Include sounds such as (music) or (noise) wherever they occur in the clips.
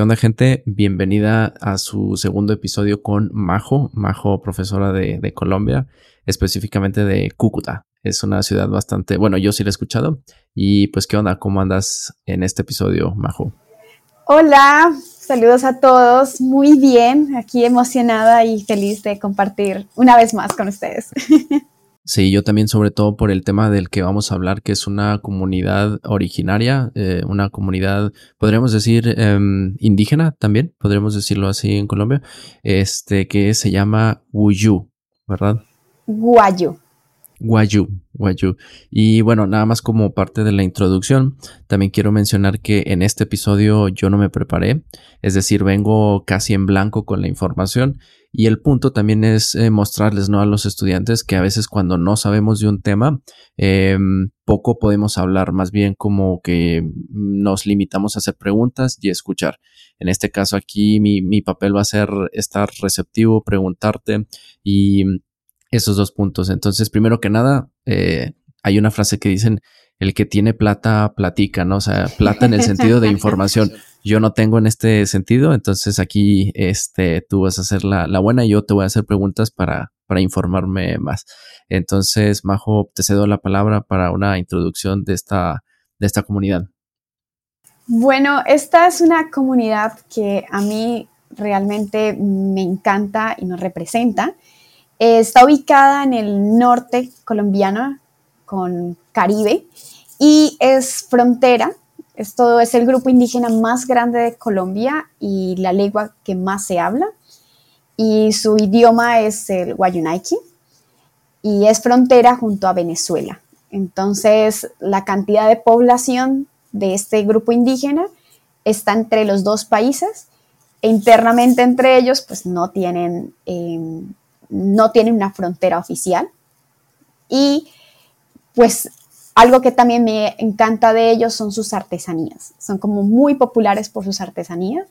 ¿Qué onda gente? Bienvenida a su segundo episodio con Majo, Majo profesora de, Colombia, específicamente de Cúcuta. Es una ciudad bastante, bueno, yo sí la he escuchado. Y pues, ¿qué onda? ¿Cómo andas en este episodio, Majo? Hola, saludos a todos. Muy bien, aquí emocionada y feliz de compartir una vez más con ustedes. (laughs) Sí, yo también sobre todo por el tema del que vamos a hablar, que es una comunidad originaria, eh, una comunidad, podríamos decir, em, indígena también, podríamos decirlo así en Colombia, este que se llama Wuyu, ¿verdad? Guayu. Guayu, Guayu. Y bueno, nada más como parte de la introducción, también quiero mencionar que en este episodio yo no me preparé, es decir, vengo casi en blanco con la información y el punto también es eh, mostrarles ¿no? a los estudiantes que a veces cuando no sabemos de un tema, em, poco podemos hablar, más bien como que nos limitamos a hacer preguntas y escuchar. En este caso aquí mi, mi papel va a ser estar receptivo, preguntarte y esos dos puntos. Entonces, primero que nada, eh, hay una frase que dicen, el que tiene plata, platica, ¿no? O sea, plata en el sentido de información. (laughs) Yo no tengo en este sentido, entonces aquí este, tú vas a hacer la, la buena y yo te voy a hacer preguntas para, para informarme más. Entonces, Majo, te cedo la palabra para una introducción de esta, de esta comunidad. Bueno, esta es una comunidad que a mí realmente me encanta y nos representa. Está ubicada en el norte colombiano con Caribe y es frontera. Esto es el grupo indígena más grande de Colombia y la lengua que más se habla. Y su idioma es el Guayunaiki y es frontera junto a Venezuela. Entonces, la cantidad de población de este grupo indígena está entre los dos países e internamente entre ellos, pues no tienen eh, no tienen una frontera oficial. Y pues algo que también me encanta de ellos son sus artesanías. Son como muy populares por sus artesanías.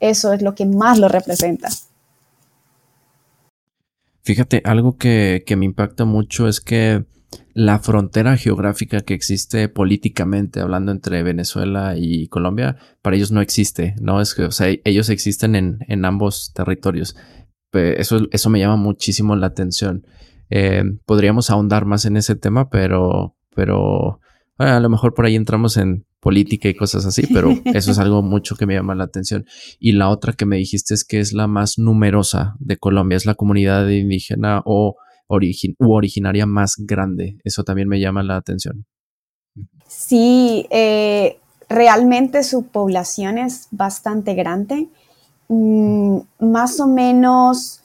Eso es lo que más lo representa. Fíjate, algo que, me impacta mucho es que la frontera geográfica que existe políticamente hablando entre Venezuela y Colombia, para ellos no existe, ¿no? Es que, o sea, ellos existen en, en ambos territorios eso, eso me llama muchísimo la atención. Eh, podríamos ahondar más en ese tema, pero, pero a lo mejor por ahí entramos en política y cosas así, pero eso es (laughs) algo mucho que me llama la atención. Y la otra que me dijiste es que es la más numerosa de Colombia, es la comunidad indígena o u originaria más grande. Eso también me llama la atención. Sí, eh, realmente su población es bastante grande. Mm, más o menos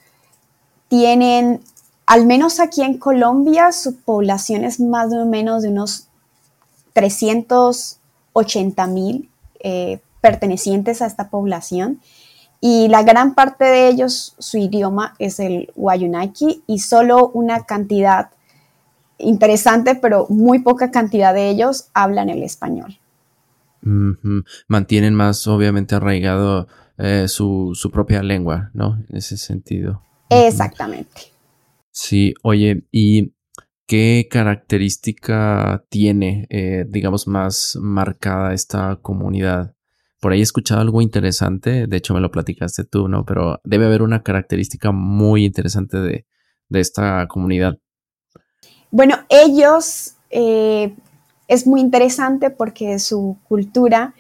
tienen, al menos aquí en Colombia, su población es más o menos de unos 380 mil eh, pertenecientes a esta población. Y la gran parte de ellos, su idioma es el Wayunaiki y solo una cantidad interesante, pero muy poca cantidad de ellos hablan el español. Mantienen más, obviamente, arraigado eh, su, propia lengua, ¿no? En ese sentido. Exactamente. Sí, oye, ¿y qué característica tiene, eh, digamos, más marcada esta comunidad? Por ahí he escuchado algo interesante, de hecho me lo platicaste tú, ¿no? Pero debe haber una característica muy interesante de, esta comunidad. Bueno, ellos eh, es muy interesante porque su cultura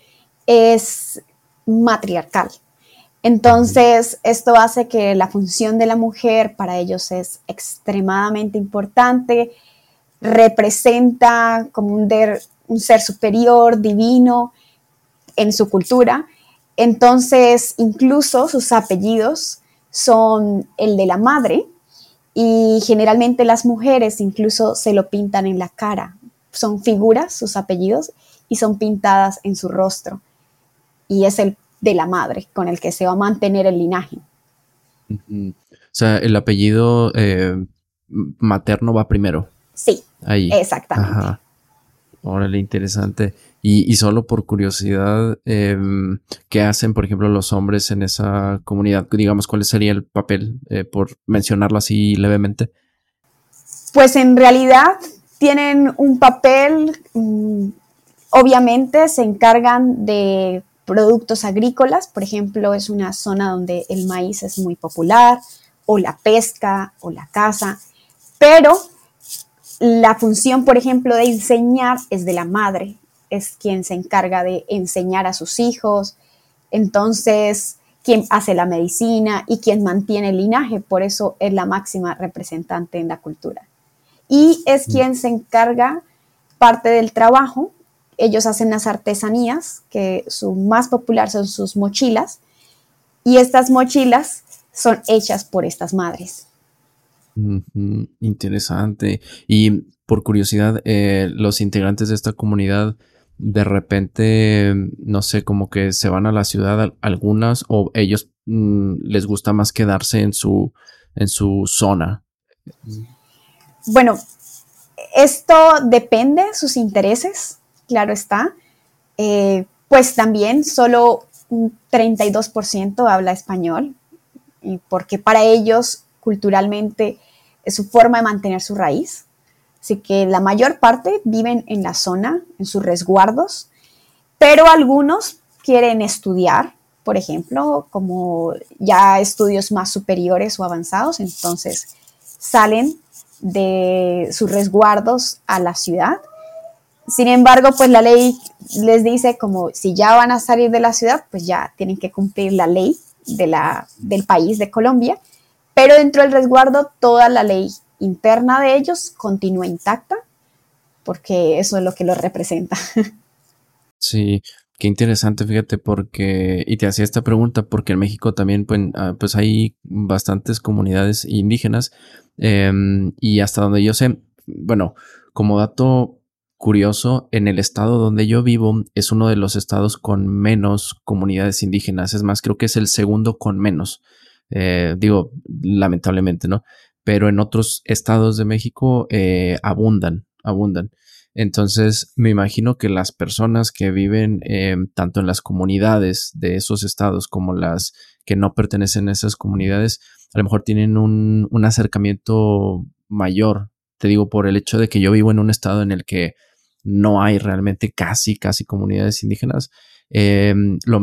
es matriarcal. Entonces, esto hace que la función de la mujer para ellos es extremadamente importante, representa como un, ser superior, divino en su cultura. Entonces, incluso sus apellidos son el de la madre y generalmente las mujeres incluso se lo pintan en la cara. Son figuras, sus apellidos, y son pintadas en su rostro. Y es el de la madre con el que se va a mantener el linaje. O sea, el apellido eh, materno va primero. Sí, Ahí. exactamente. Ajá. Órale, interesante. Y, solo por curiosidad, em, ¿qué hacen, por ejemplo, los hombres en esa comunidad? Digamos, ¿cuál sería el papel, eh, por mencionarlo así levemente? Pues en realidad tienen un papel, mm, obviamente se encargan de productos agrícolas, por ejemplo, es una zona donde el maíz es muy popular, o la pesca, o la caza, pero la función, por ejemplo, de enseñar es de la madre, es quien se encarga de enseñar a sus hijos, entonces quien hace la medicina y quien mantiene el linaje, por eso es la máxima representante en la cultura. Y es mm. quien se encarga parte del trabajo, ellos hacen las artesanías, que su más popular son sus mochilas, y estas mochilas son hechas por estas madres. Interesante. Y por curiosidad, eh, los integrantes de esta comunidad de repente, no sé, como que se van a la ciudad algunas o ellos mm, les gusta más quedarse en su, en su zona. Bueno, esto depende de sus intereses, claro está. Eh, pues también solo un 32% habla español, porque para ellos culturalmente es su forma de mantener su raíz. Así que la mayor parte viven en la zona, en sus resguardos, pero algunos quieren estudiar, por ejemplo, como ya estudios más superiores o avanzados, entonces salen de sus resguardos a la ciudad. Sin embargo, pues la ley les dice como si ya van a salir de la ciudad, pues ya tienen que cumplir la ley de la, del país de Colombia, pero dentro del resguardo toda la ley interna de ellos continúa intacta, porque eso es lo que los representa. (laughs) Sí, qué interesante, fíjate, porque, y te hacía esta pregunta, porque en México también, pues, ah, pues hay bastantes comunidades indígenas, em, y hasta donde yo sé, bueno, como dato curioso, en el estado donde yo vivo es uno de los estados con menos comunidades indígenas, es más, creo que es el segundo con menos. Eh, digo, lamentablemente, ¿no? pero en otros estados de México eh, abundan, abundan. Entonces, me imagino que las personas que viven eh, tanto en las comunidades de esos estados como las que no pertenecen a esas comunidades, a lo mejor tienen un, acercamiento mayor. Te digo, por el hecho de que yo vivo en un estado en el que no hay realmente casi, casi comunidades indígenas. Eh,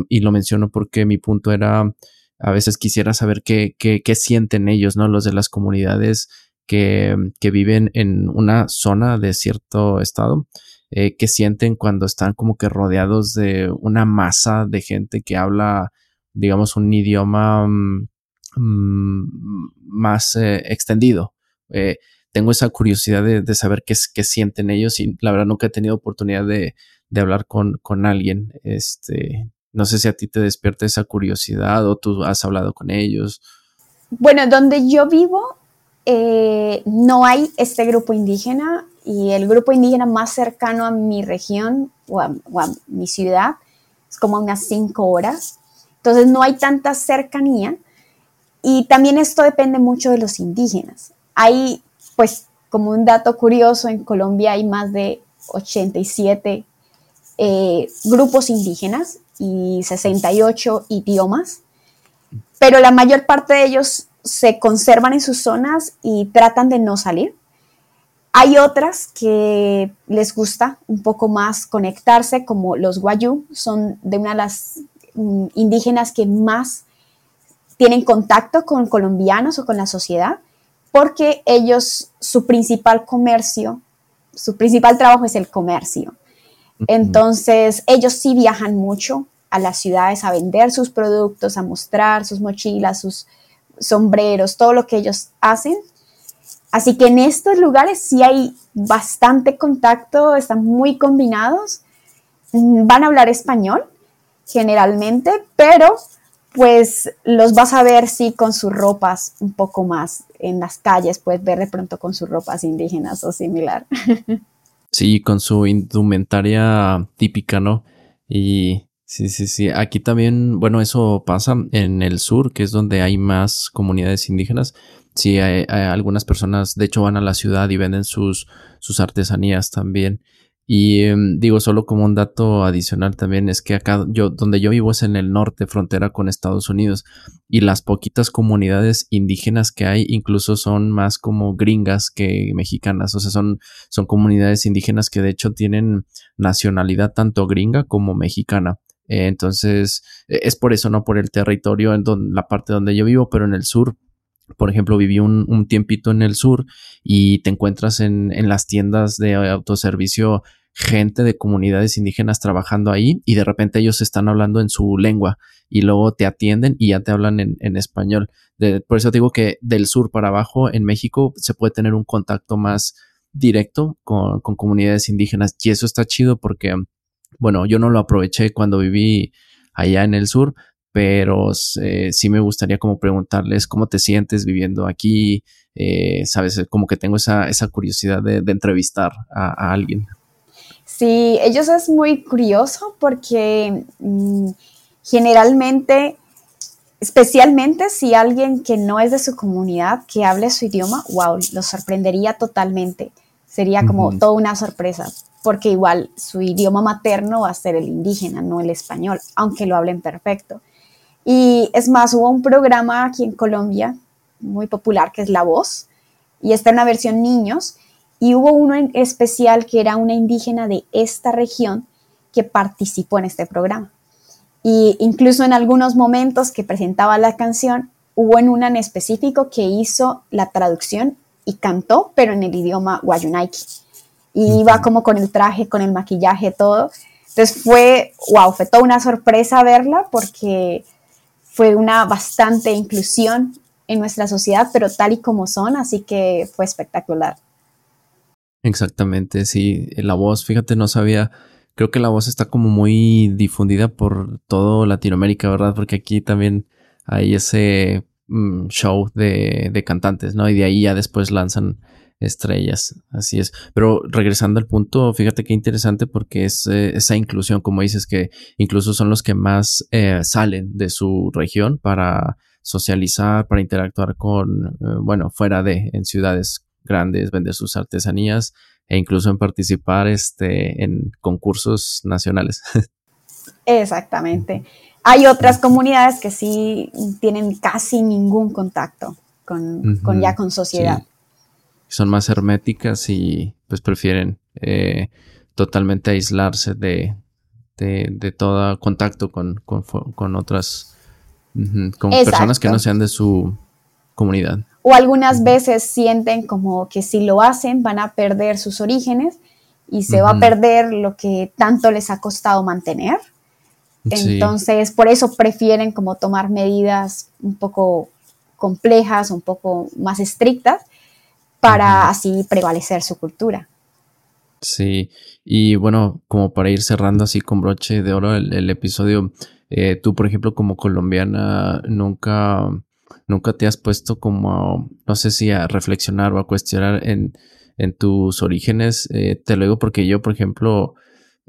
y lo menciono porque mi punto era a veces quisiera saber qué, qué, qué sienten ellos, ¿no? Los de las comunidades que, que viven en una zona de cierto estado, eh, qué sienten cuando están como que rodeados de una masa de gente que habla, digamos, un idioma mm, mm, más eh, extendido. Eh, tengo esa curiosidad de, de saber qué, qué, sienten ellos y la verdad nunca he tenido oportunidad de, de hablar con, con alguien. Este, no sé si a ti te despierta esa curiosidad o tú has hablado con ellos. Bueno, donde yo vivo eh, no hay este grupo indígena y el grupo indígena más cercano a mi región o a, mi ciudad es como unas cinco horas. Entonces no hay tanta cercanía y también esto depende mucho de los indígenas. Hay, pues, como un dato curioso, en Colombia hay más de 87 eh, grupos indígenas y 68 idiomas, pero la mayor parte de ellos se conservan en sus zonas y tratan de no salir. Hay otras que les gusta un poco más conectarse, como los Guayú, son de una de las mm, indígenas que más tienen contacto con colombianos o con la sociedad, porque ellos, su principal comercio, su principal trabajo es el comercio. Entonces, ellos sí viajan mucho a las ciudades a vender sus productos, a mostrar sus mochilas, sus sombreros, todo lo que ellos hacen. Así que en estos lugares sí hay bastante contacto, están muy combinados. Mm, van a hablar español generalmente, pero pues los vas a ver sí con sus ropas un poco más en las calles, puedes ver de pronto con sus ropas indígenas o similar. (laughs) Sí, con su indumentaria típica, ¿no? Y sí, sí, sí. Aquí también, bueno, eso pasa en el sur, que es donde hay más comunidades indígenas. Sí, hay, algunas personas, de hecho, van a la ciudad y venden sus, sus artesanías también. Y em, digo, solo como un dato adicional también es que acá, yo, donde yo vivo es en el norte, frontera con Estados Unidos, y las poquitas comunidades indígenas que hay incluso son más como gringas que mexicanas, o sea, son, son comunidades indígenas que de hecho tienen nacionalidad tanto gringa como mexicana. entonces, e, es por eso, no por el territorio en la parte donde yo vivo, pero en el sur por ejemplo, viví un, tiempito en el sur y te encuentras en, las tiendas de autoservicio gente de comunidades indígenas trabajando ahí y de repente ellos están hablando en su lengua y luego te atienden y ya te hablan en, español. por eso digo que del sur para abajo en México se puede tener un contacto más directo con, comunidades indígenas y eso está chido porque, bueno, yo no lo aproveché cuando viví allá en el sur, pero eh, sí me gustaría como preguntarles cómo te sientes viviendo aquí, eh, sabes, como que tengo esa, esa curiosidad de, entrevistar a alguien. Sí, ellos es muy curioso porque mm, generalmente, especialmente si alguien que no es de su comunidad, que hable su idioma, wow, lo sorprendería totalmente. Sería como toda una sorpresa, porque igual su idioma materno va a ser el indígena, no el español, aunque lo hablen perfecto. Y es más, hubo un programa aquí en Colombia muy popular que es La Voz, y está en la versión niños, y hubo uno en especial que era una indígena de esta región que participó en este programa. Y incluso en algunos momentos que presentaba la canción, hubo en una en específico que hizo la traducción y cantó, pero en el idioma guayunaiki. Y iba como con el traje, con el maquillaje, todo. Entonces fue, wow, fue toda una sorpresa verla porque fue una bastante inclusión en nuestra sociedad, pero tal y como son, así que fue espectacular. Exactamente, sí. La voz, fíjate, no sabía. Creo que la voz está como muy difundida por todo Latinoamérica, ¿verdad? Porque aquí también hay ese mm, show de, de, cantantes, ¿no? Y de ahí ya después lanzan estrellas. Así es. Pero regresando al punto, fíjate qué interesante porque es eh, esa inclusión, como dices, que incluso son los que más eh, salen de su región para socializar, para interactuar con, eh, bueno, fuera de, en ciudades grandes, vender sus artesanías e incluso en participar este, en concursos nacionales. (laughs) Exactamente. Hay otras comunidades que sí tienen casi ningún contacto con, ya con sociedad. Son más herméticas y pues prefieren eh, totalmente aislarse de, de, todo contacto con, otras, con personas que no sean de su comunidad. O algunas veces sienten como que si lo hacen van a perder sus orígenes y se va a perder lo que tanto les ha costado mantener. Entonces, por eso prefieren como tomar medidas un poco complejas, un poco más estrictas, para así prevalecer su cultura. Sí, y bueno, como para ir cerrando así con broche de oro el, episodio, eh, tú, por ejemplo, como colombiana, nunca nunca te has puesto como, no sé si a reflexionar o a cuestionar en, tus orígenes. Eh, te lo digo porque yo, por ejemplo,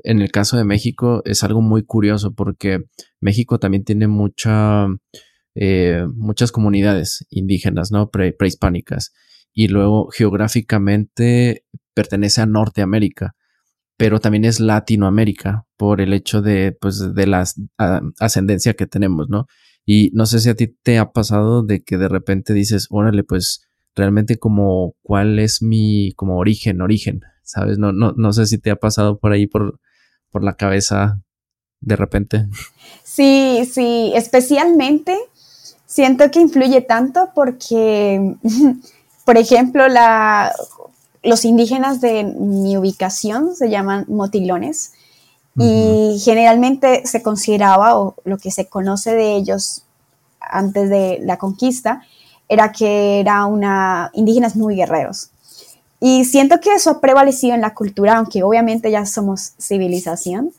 en el caso de México es algo muy curioso porque México también tiene mucha, eh, muchas comunidades indígenas, ¿no? prehispánicas. Y luego geográficamente pertenece a Norteamérica, pero también es Latinoamérica por el hecho de, pues, de la ascendencia que tenemos, ¿no? Y no sé si a ti te ha pasado de que de repente dices, órale, pues realmente como cuál es mi como origen, origen, ¿sabes? No, no, no sé si te ha pasado por ahí por, por la cabeza de repente. Sí, sí, especialmente siento que influye tanto porque, (laughs) por ejemplo, la, los indígenas de mi ubicación se llaman motilones y generalmente se consideraba, o lo que se conoce de ellos antes de la conquista, era que eran una, indígenas muy guerreros. Y siento que eso ha prevalecido en la cultura, aunque obviamente ya somos civilización.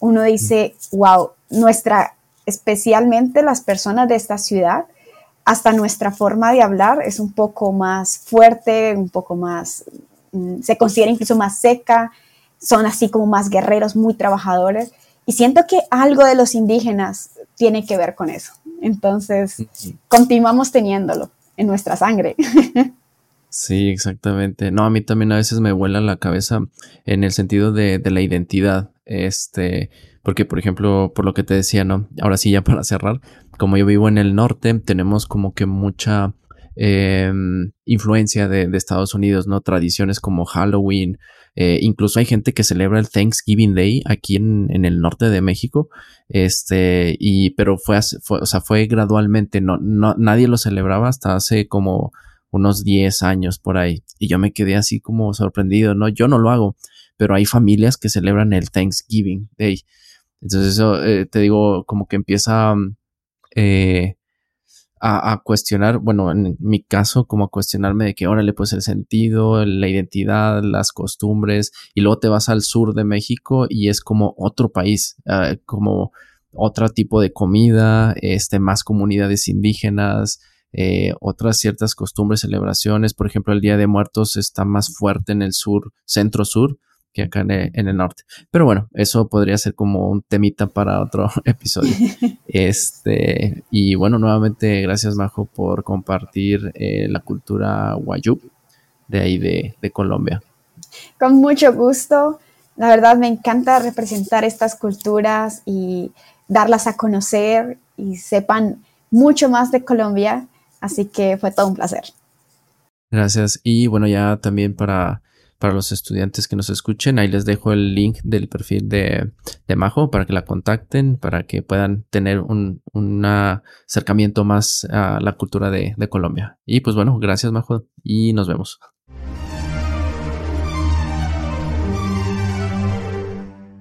Uno dice, wow, nuestra, especialmente las personas de esta ciudad, hasta nuestra forma de hablar es un poco más fuerte, un poco más, mm, se considera incluso más seca, son así como más guerreros, muy trabajadores. Y siento que algo de los indígenas tiene que ver con eso. Entonces, continuamos teniéndolo en nuestra sangre. (laughs) Sí, exactamente. No, a mí también a veces me vuela la cabeza en el sentido de, la identidad. Este, porque, por ejemplo, por lo que te decía, ¿no? Ahora sí, ya (laughs) para cerrar, como yo vivo en el norte, tenemos como que mucha em, influencia de, de, Estados Unidos, ¿no? Tradiciones como Halloween, Eh, incluso hay gente que celebra el Thanksgiving Day aquí en, el norte de México. Este, y, pero fue, fue, o sea, fue gradualmente, no, no, nadie lo celebraba hasta hace como unos 10 años por ahí. Y yo me quedé así como sorprendido, ¿no? Yo no lo hago, pero hay familias que celebran el Thanksgiving Day. Entonces eso, eh, te digo, como que empieza eh, a, cuestionar, bueno, en mi caso, como a cuestionarme de que, órale, pues el sentido, la identidad, las costumbres, y luego te vas al sur de México y es como otro país, ah, como otro tipo de comida, este, más comunidades indígenas, eh, otras ciertas costumbres, celebraciones, por ejemplo, el Día de Muertos está más fuerte en el sur, centro-sur, que acá en el, norte. Pero bueno, eso podría ser como un temita para otro (laughs) episodio. (laughs) este, y bueno, nuevamente gracias Majo por compartir eh, la cultura guayú de ahí de, de Colombia. Con mucho gusto. La verdad me encanta representar estas culturas y darlas a conocer y sepan mucho más de Colombia. Así que fue todo un placer. Gracias. Y bueno, ya también para para los estudiantes que nos escuchen. Ahí les dejo el link del perfil de, de Majo para que la contacten, para que puedan tener un, acercamiento más a la cultura de, de Colombia. Y pues bueno, gracias Majo y nos vemos.